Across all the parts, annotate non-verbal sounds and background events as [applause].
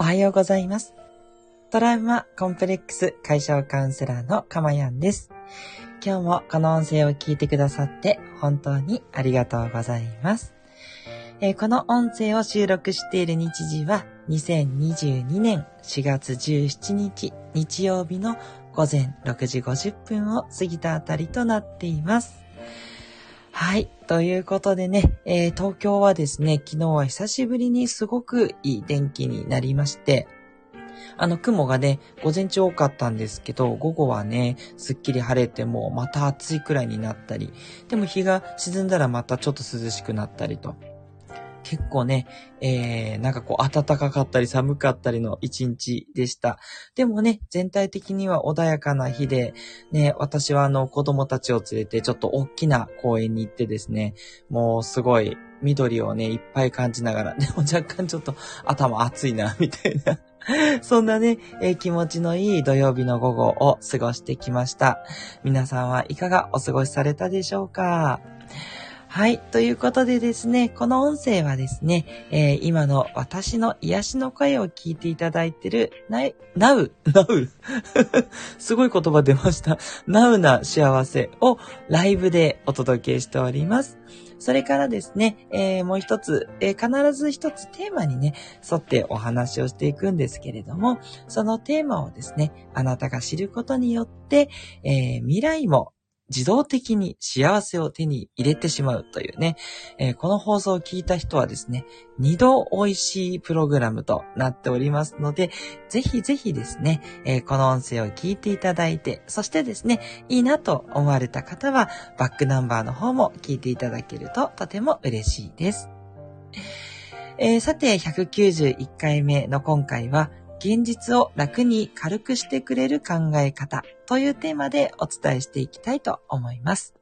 おはようございます。トラウマコンプレックス解消カウンセラーのかまやんです。今日もこの音声を聞いてくださって本当にありがとうございます。えー、この音声を収録している日時は2022年4月17日日曜日の午前6時50分を過ぎたあたりとなっています。はい。ということでね、えー、東京はですね、昨日は久しぶりにすごくいい天気になりまして、あの雲がね、午前中多かったんですけど、午後はね、すっきり晴れてもまた暑いくらいになったり、でも日が沈んだらまたちょっと涼しくなったりと、結構ね、えー、なんかこう暖かかったり寒かったりの一日でした。でもね、全体的には穏やかな日で、ね、私はあの子供たちを連れてちょっと大きな公園に行ってですね、もうすごい緑をね、いっぱい感じながら、でも若干ちょっと頭熱いな、みたいな [laughs] そんなね、えー、気持ちのいい土曜日の午後を過ごしてきました。皆さんはいかがお過ごしされたでしょうか？はい。ということでですね、この音声はですね、えー、今の私の癒しの声を聞いていただいている、な、なう、[laughs] なう、[laughs] すごい言葉出ました。なうな幸せをライブでお届けしております。それからですね、えー、もう一つ、えー、必ず一つテーマにね、沿ってお話をしていくんですけれども、そのテーマをですね、あなたが知ることによって、えー、未来も自動的に幸せを手に入れてしまうというね、えー、この放送を聞いた人はですね、二度美味しいプログラムとなっておりますので、ぜひぜひですね、えー、この音声を聞いていただいて、そしてですね、いいなと思われた方は、バックナンバーの方も聞いていただけるととても嬉しいです。えー、さて、191回目の今回は、現実を楽に軽くしてくれる考え方というテーマでお伝えしていきたいと思います。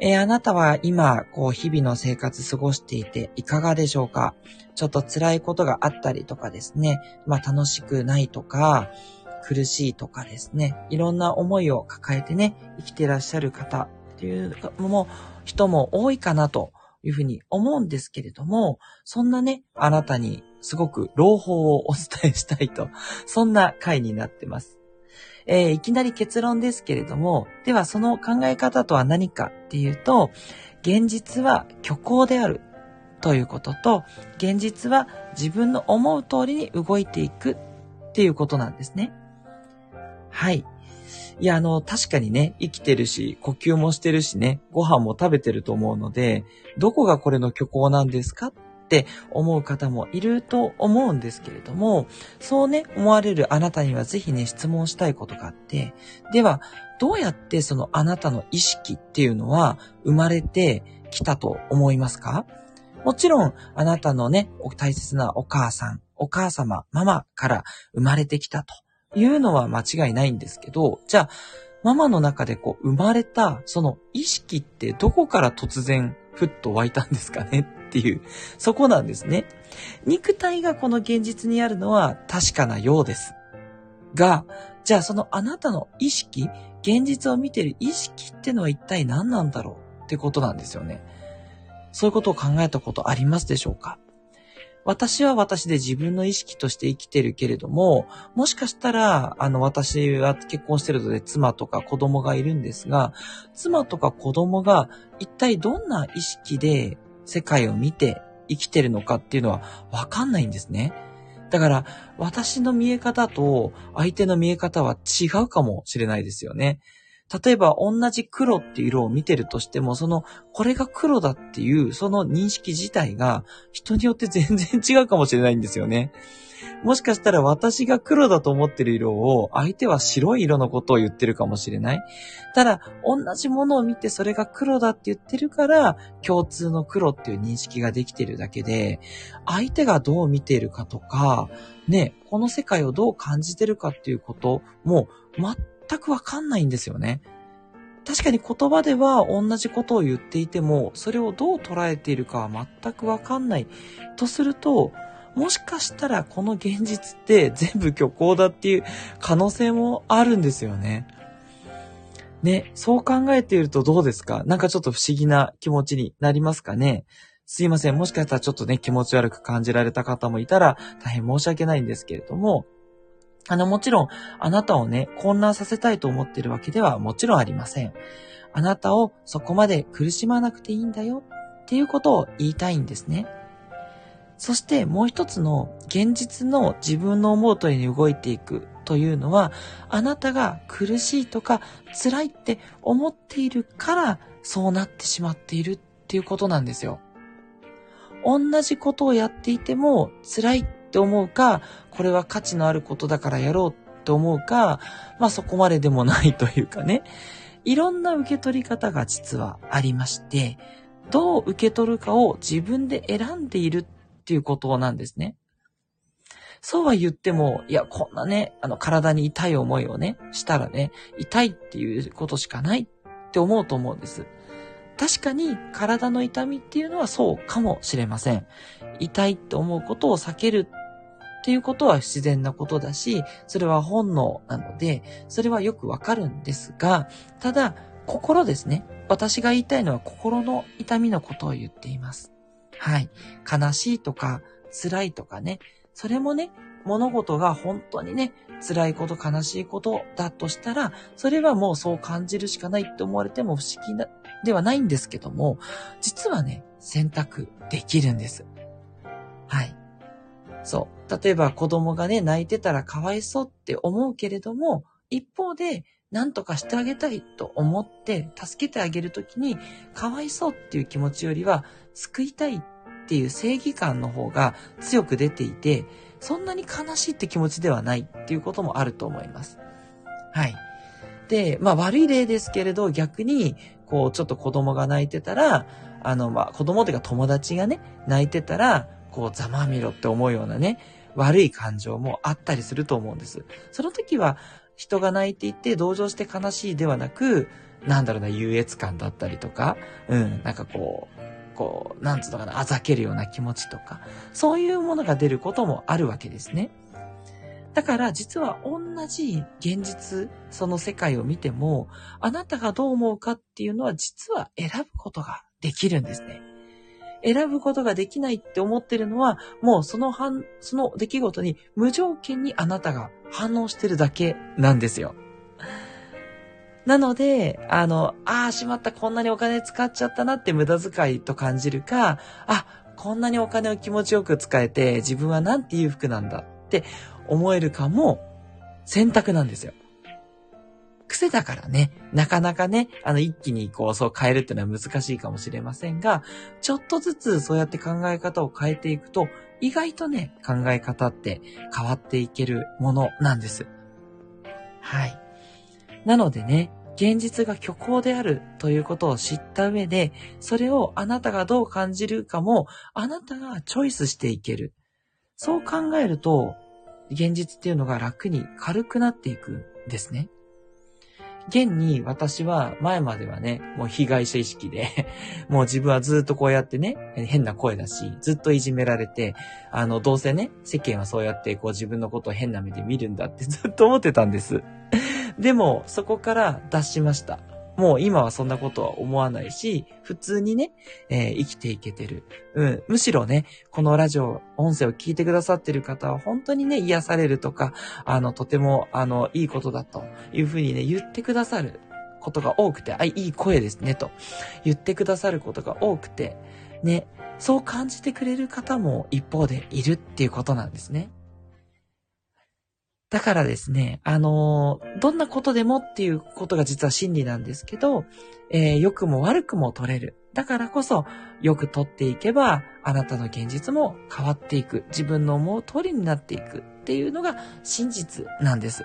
えー、あなたは今、こう、日々の生活過ごしていていかがでしょうか？ちょっと辛いことがあったりとかですね、まあ楽しくないとか、苦しいとかですね、いろんな思いを抱えてね、生きてらっしゃる方っていうのも、人も多いかなというふうに思うんですけれども、そんなね、あなたにすごく朗報をお伝えしたいと、[laughs] そんな回になってます。えー、いきなり結論ですけれども、ではその考え方とは何かっていうと、現実は虚構であるということと、現実は自分の思う通りに動いていくっていうことなんですね。はい。いや、あの、確かにね、生きてるし、呼吸もしてるしね、ご飯も食べてると思うので、どこがこれの虚構なんですかっって思う方もいると思うんですけれども、そうね、思われるあなたにはぜひね、質問したいことがあって、では、どうやってそのあなたの意識っていうのは生まれてきたと思いますか？もちろん、あなたのね、大切なお母さん、お母様、ママから生まれてきたというのは間違いないんですけど、じゃあ、ママの中でこう生まれたその意識ってどこから突然ふっと湧いたんですかねっていう、そこなんですね。肉体がこの現実にあるのは確かなようです。が、じゃあそのあなたの意識、現実を見てる意識ってのは一体何なんだろうってことなんですよね。そういうことを考えたことありますでしょうか？私は私で自分の意識として生きてるけれども、もしかしたら、あの、私は結婚してるので妻とか子供がいるんですが、妻とか子供が一体どんな意識で世界を見て生きてるのかっていうのはわかんないんですね。だから、私の見え方と相手の見え方は違うかもしれないですよね。例えば同じ黒っていう色を見てるとしても、その、これが黒だっていう、その認識自体が人によって全然違うかもしれないんですよね。もしかしたら私が黒だと思ってる色を相手は白い色のことを言ってるかもしれない。ただ、同じものを見てそれが黒だって言ってるから、共通の黒っていう認識ができてるだけで、相手がどう見てるかとか、ね、この世界をどう感じてるかっていうことも全くわかんないんですよね。確かに言葉では同じことを言っていても、それをどう捉えているかは全くわかんない。とすると、もしかしたらこの現実って全部虚構だっていう可能性もあるんですよね。ね、そう考えているとどうですか？なんかちょっと不思議な気持ちになりますかね？すいません。もしかしたらちょっとね、気持ち悪く感じられた方もいたら、大変申し訳ないんですけれども、あの、もちろん、あなたをね、混乱させたいと思ってるわけではもちろんありません。あなたをそこまで苦しまなくていいんだよっていうことを言いたいんですね。そしてもう一つの現実の自分の思う通りに動いていくというのは、あなたが苦しいとか辛いって思っているからそうなってしまっているっていうことなんですよ。同じことをやっていても辛いって思うか、これは価値のあることだからやろうって思うか、まあそこまででもないというかね。いろんな受け取り方が実はありまして、どう受け取るかを自分で選んでいるっていうことなんですね。そうは言っても、いや、こんなね、あの、体に痛い思いをね、したらね、痛いっていうことしかないって思うと思うんです。確かに体の痛みっていうのはそうかもしれません。痛いって思うことを避けるっていうことは自然なことだし、それは本能なので、それはよくわかるんですが、ただ、心ですね。私が言いたいのは心の痛みのことを言っています。はい。悲しいとか、辛いとかね。それもね、物事が本当にね、辛いこと、悲しいことだとしたら、それはもうそう感じるしかないって思われても不思議なではないんですけども、実はね、選択できるんです。はい。そう。例えば子供がね、泣いてたらかわいそうって思うけれども、一方で、何とかしてあげたいと思って助けてあげるときに、かわいそうっていう気持ちよりは、救いたいっていう正義感の方が強く出ていて、そんなに悲しいって気持ちではないっていうこともあると思います。はい。で、まあ悪い例ですけれど、逆に、こう、ちょっと子供が泣いてたら、あの、まあ子供っていうか友達がね、泣いてたら、こう、ざまみろって思うようなね、悪い感情もあったりすると思うんです。その時は、人が泣いていて同情して悲しいではなく、なんだろうな、優越感だったりとか、うん、なんかこう、こう、なんつうのかな、あざけるような気持ちとか、そういうものが出ることもあるわけですね。だから実は同じ現実、その世界を見ても、あなたがどう思うかっていうのは実は選ぶことができるんですね。選ぶことができないって思ってるのは、もうその反、その出来事に無条件にあなたが反応してるだけなんですよ。なので、あの、ああ、しまった、こんなにお金使っちゃったなって無駄遣いと感じるか、あ、こんなにお金を気持ちよく使えて、自分はなんて裕福なんだって思えるかも選択なんですよ。癖だからね、なかなかね、あの一気にこうそう変えるっていうのは難しいかもしれませんが、ちょっとずつそうやって考え方を変えていくと、意外とね、考え方って変わっていけるものなんです。はい。なのでね、現実が虚構であるということを知った上で、それをあなたがどう感じるかも、あなたがチョイスしていける。そう考えると、現実っていうのが楽に軽くなっていくんですね。現に私は前まではね、もう被害者意識で [laughs] もう自分はずっとこうやってね、変な声だし、ずっといじめられて、あの、どうせね、世間はそうやってこう自分のことを変な目で見るんだってずっと思ってたんですでも、そこから脱しました。もう今はそんなことは思わないし、普通にね、えー、生きていけてる。うん。むしろね、このラジオ、音声を聞いてくださってる方は本当にね、癒されるとか、あの、とても、あの、いいことだというふうにね、言ってくださることが多くて、あ、いい声ですね、と言ってくださることが多くて、ね、そう感じてくれる方も一方でいるっていうことなんですね。だからですね、あのー、どんなことでもっていうことが実は真理なんですけど、えー、良くも悪くも取れる。だからこそ、よく取っていけば、あなたの現実も変わっていく。自分の思う通りになっていくっていうのが真実なんです。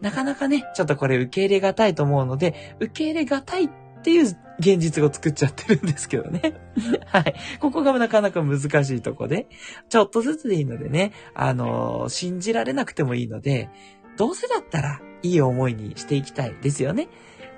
なかなかね、ちょっとこれ受け入れがたいと思うので、受け入れがたいっていう現実を作っちゃってるんですけどね。[laughs] はい。ここがなかなか難しいとこで、ちょっとずつでいいのでね、あのー、信じられなくてもいいので、どうせだったらいい思いにしていきたいですよね。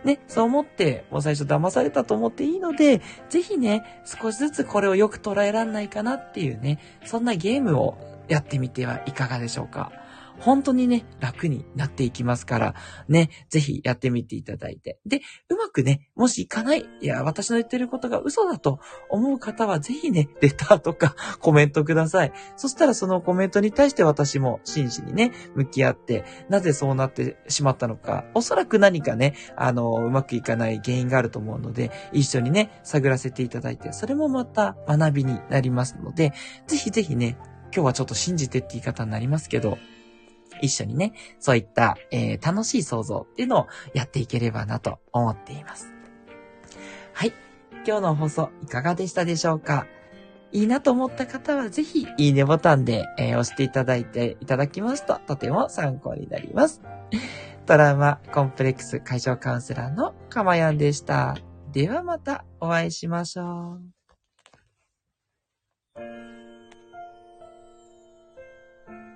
ね、そう思って、もう最初騙されたと思っていいので、ぜひね、少しずつこれをよく捉えらんないかなっていうね、そんなゲームをやってみてはいかがでしょうか。本当にね、楽になっていきますから、ね、ぜひやってみていただいて。で、うまくね、もしいかない、いや、私の言ってることが嘘だと思う方は、ぜひね、レターとか [laughs] コメントください。そしたらそのコメントに対して私も真摯にね、向き合って、なぜそうなってしまったのか、おそらく何かね、あの、うまくいかない原因があると思うので、一緒にね、探らせていただいて、それもまた学びになりますので、ぜひぜひね、今日はちょっと信じてって言い方になりますけど、一緒にね、そういった、えー、楽しい想像っていうのをやっていければなと思っています。はい。今日の放送いかがでしたでしょうか？いいなと思った方はぜひいいねボタンで、えー、押していただいていただきますととても参考になります。トラウマコンプレックス解消カウンセラーのかまやんでした。ではまたお会いしましょう。